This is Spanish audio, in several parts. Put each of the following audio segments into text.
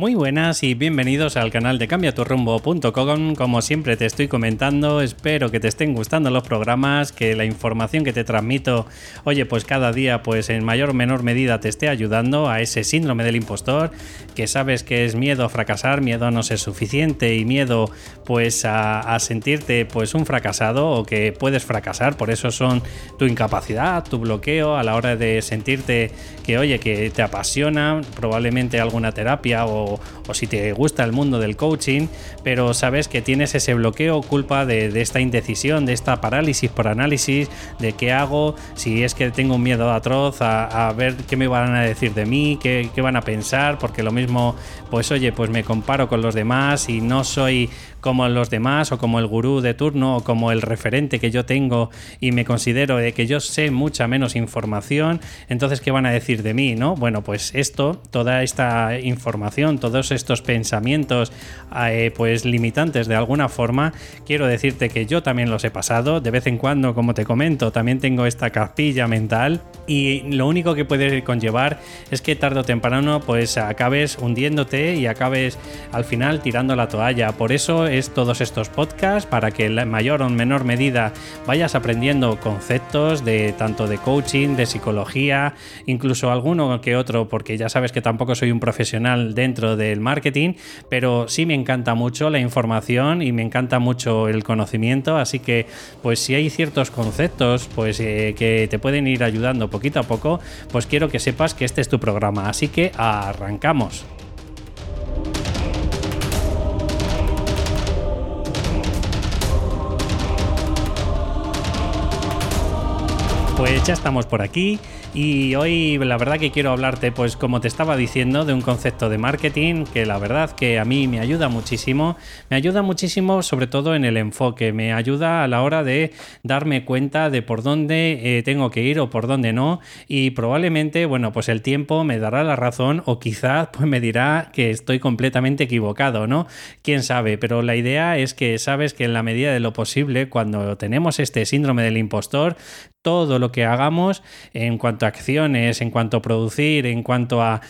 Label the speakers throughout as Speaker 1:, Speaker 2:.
Speaker 1: Muy buenas y bienvenidos al canal de cambiaturrumbo.com. Como siempre te estoy comentando, espero que te estén gustando los programas, que la información que te transmito, oye, pues cada día, pues en mayor o menor medida te esté ayudando a ese síndrome del impostor, que sabes que es miedo a fracasar, miedo a no ser suficiente y miedo pues a, a sentirte pues un fracasado o que puedes fracasar, por eso son tu incapacidad, tu bloqueo a la hora de sentirte que oye, que te apasiona, probablemente alguna terapia o o, si te gusta el mundo del coaching, pero sabes que tienes ese bloqueo culpa de, esta indecisión, de esta parálisis por análisis, de qué hago, si es que tengo un miedo atroz a, ver qué me van a decir de mí, qué, van a pensar, porque lo mismo, pues oye, pues me comparo con los demás y no soy como los demás o como el gurú de turno o como el referente que yo tengo y me considero de que yo sé mucha menos información, entonces ¿qué van a decir de mí? ¿no? Bueno, pues esto, toda esta información, todos estos pensamientos eh, pues limitantes de alguna forma, quiero decirte que yo también los he pasado, de vez en cuando, como te comento, también tengo esta capilla mental y lo único que puede conllevar es que tarde o temprano pues acabes hundiéndote y acabes al final tirando la toalla. Por eso es todos estos podcasts para que en mayor o menor medida vayas aprendiendo conceptos de tanto de coaching, de psicología, incluso alguno que otro, porque ya sabes que tampoco soy un profesional dentro del marketing, pero sí me encanta mucho la información y me encanta mucho el conocimiento, así que pues si hay ciertos conceptos pues eh, que te pueden ir ayudando poquito a poco, pues quiero que sepas que este es tu programa, así que arrancamos. Pues ya estamos por aquí y hoy la verdad que quiero hablarte, pues como te estaba diciendo, de un concepto de marketing que la verdad que a mí me ayuda muchísimo. Me ayuda muchísimo sobre todo en el enfoque, me ayuda a la hora de darme cuenta de por dónde eh, tengo que ir o por dónde no. Y probablemente, bueno, pues el tiempo me dará la razón o quizás pues me dirá que estoy completamente equivocado, ¿no? Quién sabe, pero la idea es que sabes que en la medida de lo posible, cuando tenemos este síndrome del impostor, todo lo que hagamos en cuanto a acciones, en cuanto a producir, en cuanto a,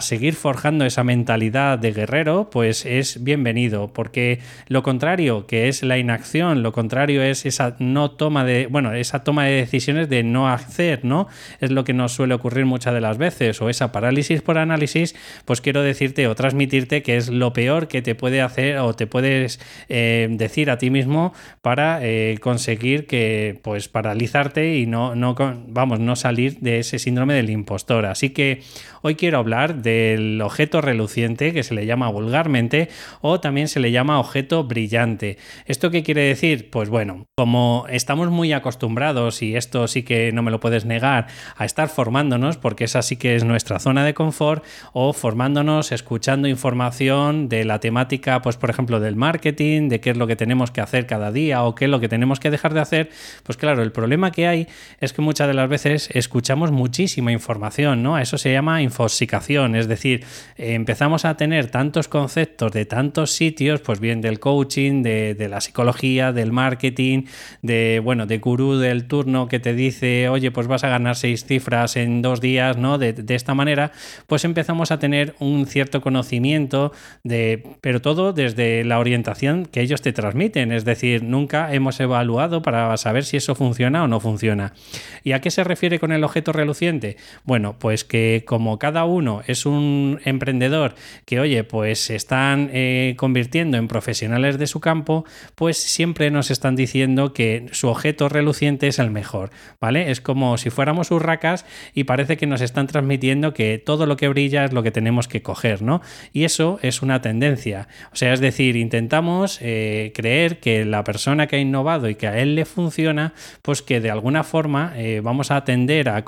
Speaker 1: seguir forjando esa mentalidad de guerrero, pues es bienvenido, porque lo contrario, que es la inacción, lo contrario es esa no toma de, bueno, esa toma de decisiones de no hacer, ¿no? Es lo que nos suele ocurrir muchas de las veces, o esa parálisis por análisis, pues quiero decirte o transmitirte que es lo peor que te puede hacer o te puedes eh, decir a ti mismo para eh, conseguir que, pues, paralizarte y no, no, vamos, no salir de ese síndrome del impostor. Así que hoy quiero hablar del objeto reluciente, que se le llama vulgarmente, o también se le llama objeto brillante. ¿Esto qué quiere decir? Pues bueno, como estamos muy acostumbrados, y esto sí que no me lo puedes negar, a estar formándonos, porque esa sí que es nuestra zona de confort, o formándonos, escuchando información de la temática, pues por ejemplo, del marketing, de qué es lo que tenemos que hacer cada día o qué es lo que tenemos que dejar de hacer, pues claro, el problema que hay es que muchas de las veces escuchamos muchísima información, ¿no? Eso se llama infosicación, es decir, empezamos a tener tantos conceptos de tantos sitios, pues bien del coaching, de, la psicología, del marketing, de, bueno, de gurú del turno que te dice, oye, pues vas a ganar seis cifras en dos días, ¿no? De esta manera, pues empezamos a tener un cierto conocimiento de, pero todo desde la orientación que ellos te transmiten, es decir, nunca hemos evaluado para saber si eso funciona o no funciona. ¿Y a qué se refiere con el objeto reluciente? Bueno, pues que como cada uno es un emprendedor que, oye, pues se están eh, convirtiendo en profesionales de su campo, pues siempre nos están diciendo que su objeto reluciente es el mejor, ¿vale? Es como si fuéramos urracas y parece que nos están transmitiendo que todo lo que brilla es lo que tenemos que coger, ¿no? Y eso es una tendencia. O sea, es decir, intentamos eh, creer que la persona que ha innovado y que a él le funciona, pues que de alguna forma eh, vamos a tender a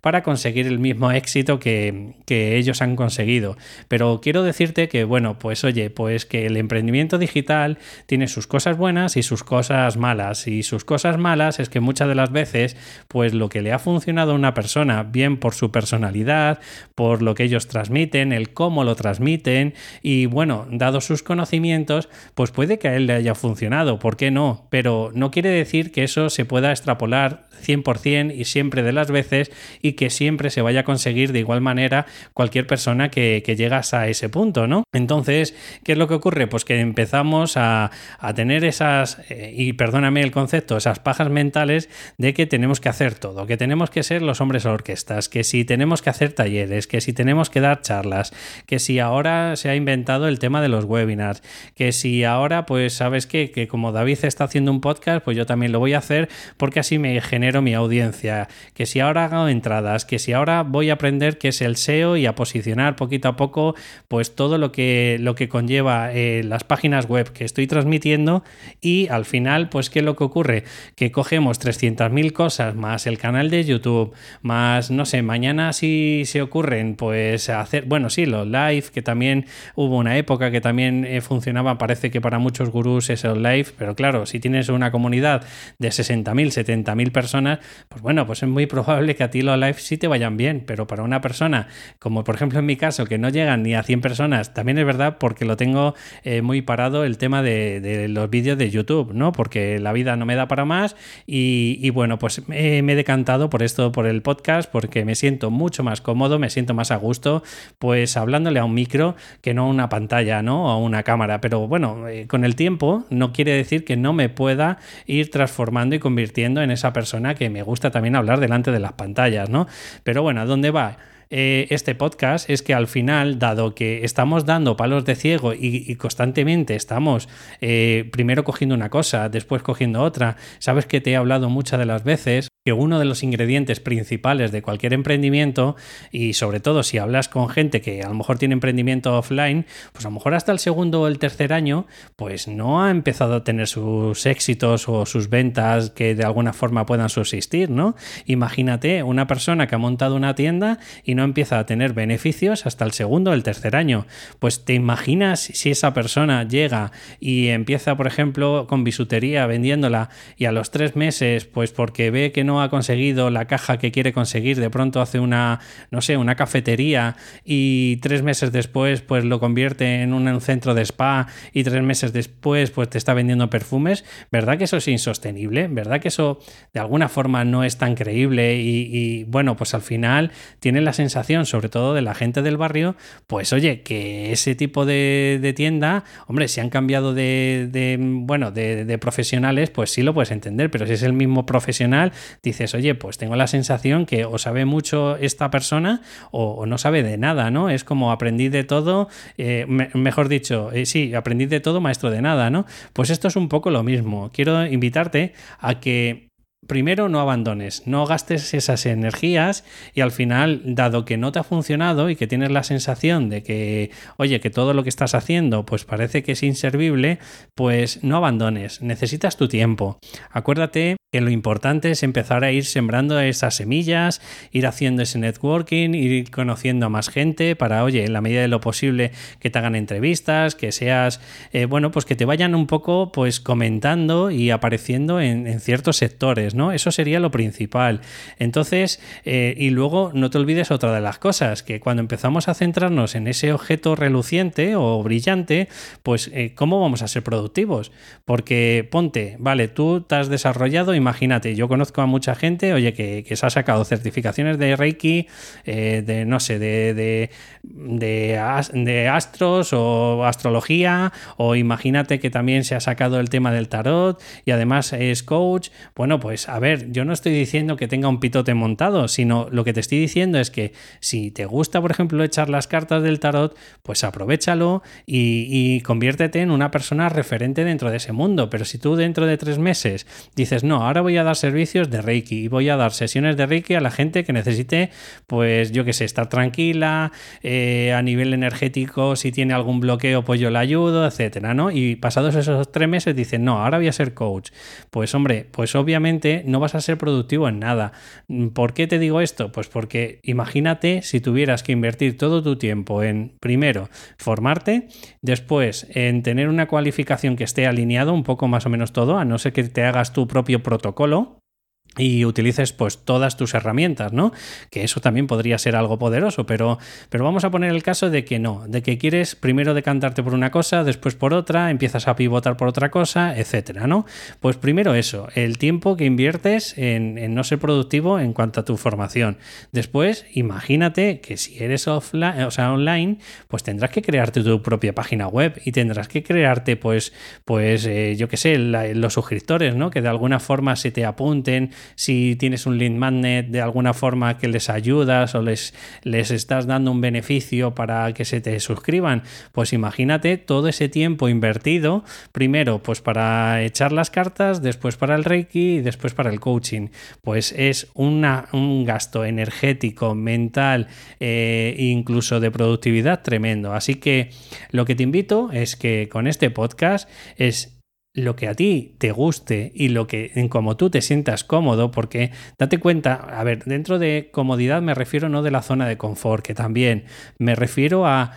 Speaker 1: para conseguir el mismo éxito que, ellos han conseguido. Pero quiero decirte que, bueno, pues oye, pues que el emprendimiento digital tiene sus cosas buenas y sus cosas malas. Y sus cosas malas es que muchas de las veces, pues lo que le ha funcionado a una persona, bien por su personalidad, por lo que ellos transmiten, el cómo lo transmiten, y bueno, dado sus conocimientos, pues puede que a él le haya funcionado, ¿por qué no? Pero no quiere decir que eso se pueda extrapolar 100% y siempre de la las veces y que siempre se vaya a conseguir de igual manera cualquier persona que, llegas a ese punto, ¿no? Entonces, ¿qué es lo que ocurre? Pues que empezamos a, tener esas, eh, y perdóname el concepto, esas pajas mentales de que tenemos que hacer todo, que tenemos que ser los hombres orquestas, que si tenemos que hacer talleres, que si tenemos que dar charlas, que si ahora se ha inventado el tema de los webinars, que si ahora, pues sabes qué? que como David está haciendo un podcast, pues yo también lo voy a hacer porque así me genero mi audiencia, que si ahora hago entradas, que si ahora voy a aprender qué es el SEO y a posicionar poquito a poco, pues todo lo que, lo que conlleva eh, las páginas web que estoy transmitiendo y al final, pues ¿qué es lo que ocurre? Que cogemos 300.000 cosas más el canal de YouTube, más, no sé, mañana si se ocurren, pues hacer, bueno, sí, los live, que también hubo una época que también eh, funcionaba, parece que para muchos gurús es el live, pero claro, si tienes una comunidad de 60.000, 70.000 personas, pues bueno, pues es muy probable que a ti los live sí te vayan bien, pero para una persona, como por ejemplo en mi caso, que no llegan ni a 100 personas, también es verdad porque lo tengo eh, muy parado el tema de, los vídeos de YouTube, ¿no? Porque la vida no me da para más y, bueno, pues me, he decantado por esto, por el podcast, porque me siento mucho más cómodo, me siento más a gusto, pues hablándole a un micro que no a una pantalla, ¿no? O a una cámara. Pero bueno, eh, con el tiempo no quiere decir que no me pueda ir transformando y convirtiendo en esa persona que me gusta también hablar delante de las pantallas, ¿no? Pero bueno, ¿a dónde va? Eh, este podcast es que al final, dado que estamos dando palos de ciego y, constantemente estamos eh, primero cogiendo una cosa, después cogiendo otra, sabes que te he hablado muchas de las veces que uno de los ingredientes principales de cualquier emprendimiento, y sobre todo si hablas con gente que a lo mejor tiene emprendimiento offline, pues a lo mejor hasta el segundo o el tercer año, pues no ha empezado a tener sus éxitos o sus ventas que de alguna forma puedan subsistir, ¿no? Imagínate una persona que ha montado una tienda y no empieza a tener beneficios hasta el segundo o el tercer año. Pues te imaginas si esa persona llega y empieza, por ejemplo, con bisutería vendiéndola y a los tres meses, pues porque ve que no ha conseguido la caja que quiere conseguir, de pronto hace una, no sé, una cafetería y tres meses después pues lo convierte en un, centro de spa y tres meses después pues te está vendiendo perfumes, ¿verdad que eso es insostenible? ¿Verdad que eso de alguna forma no es tan creíble? Y, bueno, pues al final tiene la sensación, sobre todo de la gente del barrio, pues oye, que ese tipo de, tienda, hombre, si han cambiado de, bueno, de, de profesionales, pues sí lo puedes entender, pero si es el mismo profesional, dices, oye, pues tengo la sensación que o sabe mucho esta persona o, no sabe de nada, ¿no? Es como aprendí de todo, eh, mejor dicho, eh, sí, aprendí de todo, maestro de nada, ¿no? Pues esto es un poco lo mismo. Quiero invitarte a que primero no abandones, no gastes esas energías y al final, dado que no te ha funcionado y que tienes la sensación de que, oye, que todo lo que estás haciendo pues parece que es inservible, pues no abandones, necesitas tu tiempo. Acuérdate lo importante es empezar a ir sembrando esas semillas, ir haciendo ese networking, ir conociendo a más gente para, oye, en la medida de lo posible que te hagan entrevistas, que seas, eh, bueno, pues que te vayan un poco pues comentando y apareciendo en ciertos sectores. ¿no? Eso sería lo principal. Entonces, eh, y luego no te olvides otra de las cosas, que cuando empezamos a centrarnos en ese objeto reluciente o brillante, pues eh, ¿cómo vamos a ser productivos? Porque ponte, vale, tú te has desarrollado, imagínate, yo conozco a mucha gente, oye, que, se ha sacado certificaciones de Reiki, eh, de, no sé, de, de, de, astros o astrología, o imagínate que también se ha sacado el tema del tarot y además es coach, bueno, pues a ver, yo no estoy diciendo que tenga un pitote montado, sino lo que te estoy diciendo es que si te gusta, por ejemplo, echar las cartas del tarot, pues aprovechalo y, conviértete en una persona referente dentro de ese mundo. Pero si tú dentro de tres meses dices, no, ahora voy a dar servicios de Reiki y voy a dar sesiones de Reiki a la gente que necesite, pues yo qué sé, estar tranquila, eh, a nivel energético, si tiene algún bloqueo, pues yo la ayudo, etcétera, ¿no? Y pasados esos tres meses dicen, no, ahora voy a ser coach. Pues hombre, pues obviamente no vas a ser productivo en nada. ¿Por qué te digo esto? Pues porque imagínate si tuvieras que invertir todo tu tiempo en, primero, formarte, después, en tener una cualificación que esté alineado un poco más o menos todo, a no ser que te hagas tu propio protocolo y utilices pues todas tus herramientas, ¿no? Que eso también podría ser algo poderoso, pero, pero vamos a poner el caso de que no, de que quieres primero decantarte por una cosa, después por otra, empiezas a pivotar por otra cosa, etcétera, ¿no? Pues primero eso, el tiempo que inviertes en, en no ser productivo en cuanto a tu formación. Después, imagínate que si eres offline, o sea, online, pues tendrás que crearte tu propia página web y tendrás que crearte, pues, pues, eh, yo qué sé, los suscriptores, ¿no? Que de alguna forma se te apunten si tienes un lead magnet de alguna forma que les ayudas o les, les estás dando un beneficio para que se te suscriban, pues imagínate todo ese tiempo invertido, primero pues para echar las cartas, después para el Reiki y después para el coaching. Pues es una, un gasto energético, mental e incluso de productividad tremendo. Así que lo que te invito es que con este podcast es lo que a ti te guste y lo que en como tú te sientas cómodo, porque date cuenta, a ver, dentro de comodidad me refiero no de la zona de confort, que también me refiero a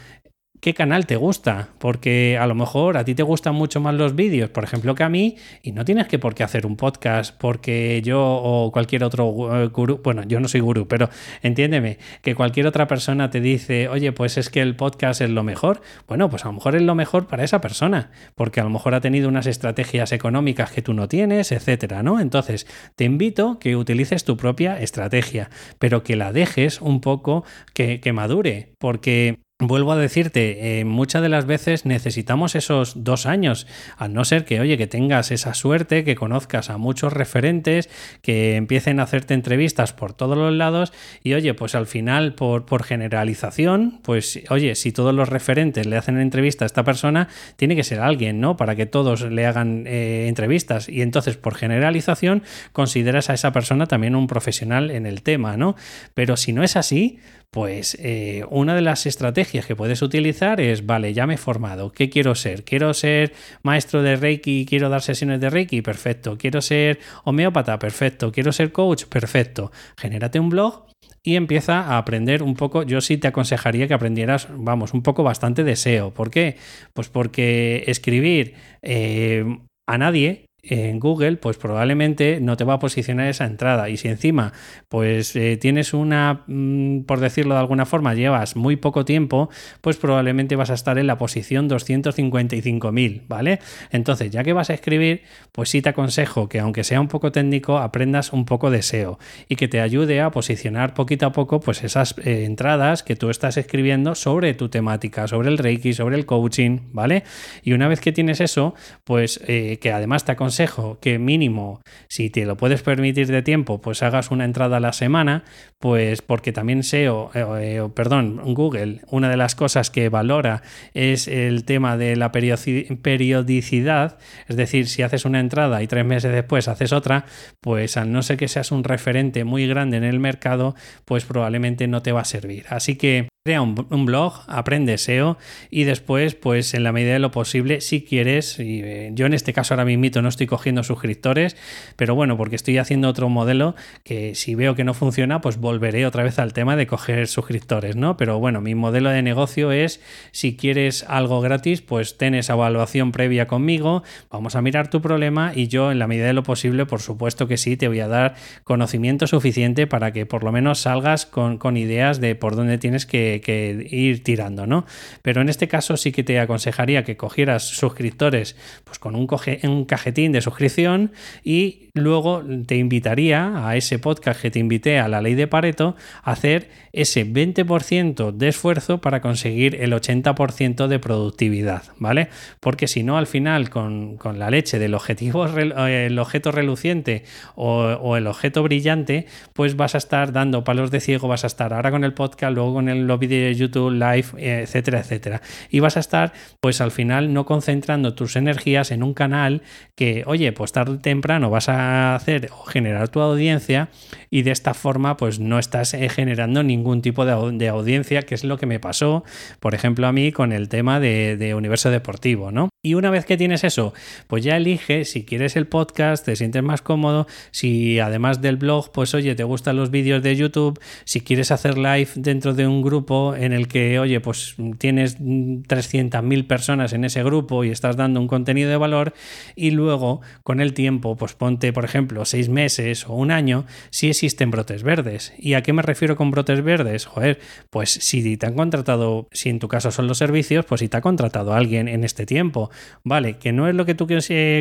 Speaker 1: qué canal te gusta, porque a lo mejor a ti te gustan mucho más los vídeos, por ejemplo, que a mí, y no tienes que por qué hacer un podcast, porque yo o cualquier otro eh, gurú, bueno, yo no soy gurú, pero entiéndeme, que cualquier otra persona te dice, oye, pues es que el podcast es lo mejor, bueno, pues a lo mejor es lo mejor para esa persona, porque a lo mejor ha tenido unas estrategias económicas que tú no tienes, etcétera, ¿no? Entonces, te invito que utilices tu propia estrategia, pero que la dejes un poco que, que madure, porque Vuelvo a decirte, eh, muchas de las veces necesitamos esos dos años, a no ser que, oye, que tengas esa suerte, que conozcas a muchos referentes, que empiecen a hacerte entrevistas por todos los lados y, oye, pues al final, por, generalización, pues, oye, si todos los referentes le hacen entrevista a esta persona, tiene que ser alguien, ¿no? Para que todos le hagan eh, entrevistas y entonces, por generalización, consideras a esa persona también un profesional en el tema, ¿no? Pero si no es así, pues eh, una de las estrategias que puedes utilizar es, vale, ya me he formado, ¿qué quiero ser? ¿Quiero ser maestro de Reiki? ¿Quiero dar sesiones de Reiki? Perfecto. ¿Quiero ser homeópata? Perfecto. ¿Quiero ser coach? Perfecto. Genérate un blog y empieza a aprender un poco. Yo sí te aconsejaría que aprendieras, vamos, un poco bastante de SEO. ¿Por qué? Pues porque escribir eh, a nadie en Google, pues probablemente no te va a posicionar esa entrada. Y si encima, pues eh, tienes una, mm, por decirlo de alguna forma, llevas muy poco tiempo, pues probablemente vas a estar en la posición 255.000, ¿vale? Entonces, ya que vas a escribir, pues sí te aconsejo que aunque sea un poco técnico, aprendas un poco de SEO y que te ayude a posicionar poquito a poco, pues esas eh, entradas que tú estás escribiendo sobre tu temática, sobre el Reiki, sobre el coaching, ¿vale? Y una vez que tienes eso, pues eh, que además te aconsejo que mínimo, si te lo puedes permitir de tiempo, pues hagas una entrada a la semana, pues porque también SEO, eh, eh, perdón, Google, una de las cosas que valora es el tema de la periodicidad, es decir, si haces una entrada y tres meses después haces otra, pues al no ser que seas un referente muy grande en el mercado, pues probablemente no te va a servir. Así que crea un, blog, aprende SEO y después, pues en la medida de lo posible, si quieres, y, eh, yo en este caso ahora mismo no estoy cogiendo suscriptores, pero bueno, porque estoy haciendo otro modelo que si veo que no funciona, pues volveré otra vez al tema de coger suscriptores, ¿no? Pero bueno, mi modelo de negocio es, si quieres algo gratis, pues ten esa evaluación previa conmigo, vamos a mirar tu problema y yo en la medida de lo posible, por supuesto que sí, te voy a dar conocimiento suficiente para que por lo menos salgas con, con ideas de por dónde tienes que que, ir tirando, ¿no? Pero en este caso sí que te aconsejaría que cogieras suscriptores pues con un, un cajetín de suscripción y luego te invitaría a ese podcast que te invité a la ley de Pareto a hacer ese 20% de esfuerzo para conseguir el 80% de productividad, ¿vale? Porque si no, al final, con, la leche del objetivo, el objeto reluciente o, el objeto brillante, pues vas a estar dando palos de ciego, vas a estar ahora con el podcast, luego con el, los de YouTube, live, etcétera, etcétera. Y vas a estar, pues al final, no concentrando tus energías en un canal que, oye, pues tarde o temprano vas a hacer o generar tu audiencia y de esta forma pues no estás eh, generando ningún tipo de, audiencia, que es lo que me pasó, por ejemplo, a mí con el tema de, de universo deportivo, ¿no? Y una vez que tienes eso, pues ya elige si quieres el podcast, te sientes más cómodo, si además del blog, pues oye, te gustan los vídeos de YouTube, si quieres hacer live dentro de un grupo en el que, oye, pues tienes 300.000 personas en ese grupo y estás dando un contenido de valor y luego con el tiempo, pues ponte, por ejemplo, seis meses o un año, si existen brotes verdes. ¿Y a qué me refiero con brotes verdes? Joder, pues si te han contratado, si en tu caso son los servicios, pues si te ha contratado alguien en este tiempo, vale, que no es lo que tú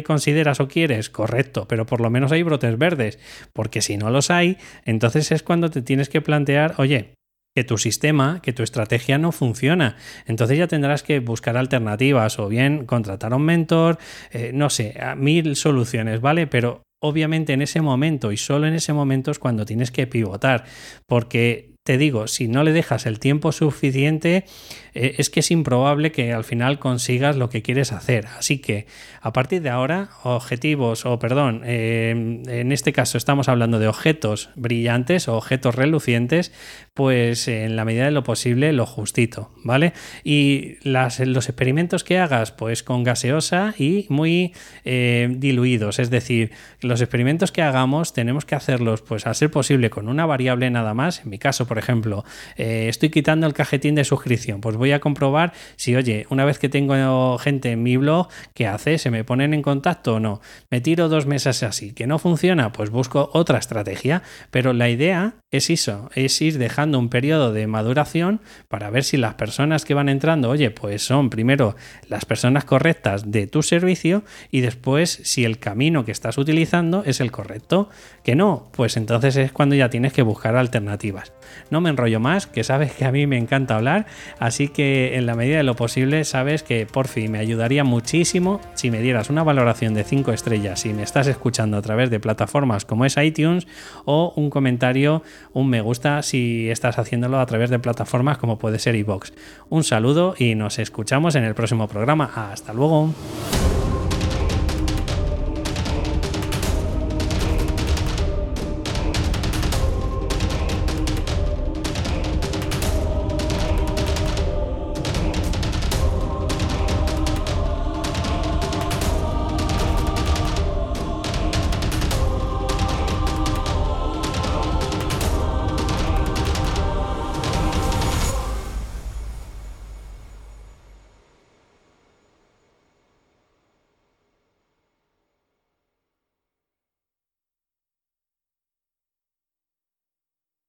Speaker 1: consideras o quieres, correcto, pero por lo menos hay brotes verdes, porque si no los hay, entonces es cuando te tienes que plantear, oye, que tu sistema, que tu estrategia no funciona. Entonces ya tendrás que buscar alternativas o bien contratar a un mentor, eh, no sé, mil soluciones, ¿vale? Pero obviamente en ese momento y solo en ese momento es cuando tienes que pivotar, porque te digo, si no le dejas el tiempo suficiente, eh, es que es improbable que al final consigas lo que quieres hacer. Así que a partir de ahora, objetivos, o perdón, eh, en este caso estamos hablando de objetos brillantes o objetos relucientes, pues en la medida de lo posible lo justito, ¿vale? Y los experimentos que hagas, pues con gaseosa y muy eh, diluidos, es decir, los experimentos que hagamos tenemos que hacerlos, pues a ser posible con una variable nada más, en mi caso, por por ejemplo, eh, estoy quitando el cajetín de suscripción, pues voy a comprobar si, oye, una vez que tengo gente en mi blog, ¿qué hace? ¿Se me ponen en contacto o no? Me tiro dos meses así, que no funciona, pues busco otra estrategia, pero la idea es eso, es ir dejando un periodo de maduración para ver si las personas que van entrando, oye, pues son primero las personas correctas de tu servicio y después si el camino que estás utilizando es el correcto. Que no, pues entonces es cuando ya tienes que buscar alternativas. No me enrollo más, que sabes que a mí me encanta hablar, así que en la medida de lo posible sabes que por fin me ayudaría muchísimo si me dieras una valoración de 5 estrellas si me estás escuchando a través de plataformas como es iTunes o un comentario, un me gusta si estás haciéndolo a través de plataformas como puede ser iVoox. Un saludo y nos escuchamos en el próximo programa. Hasta luego.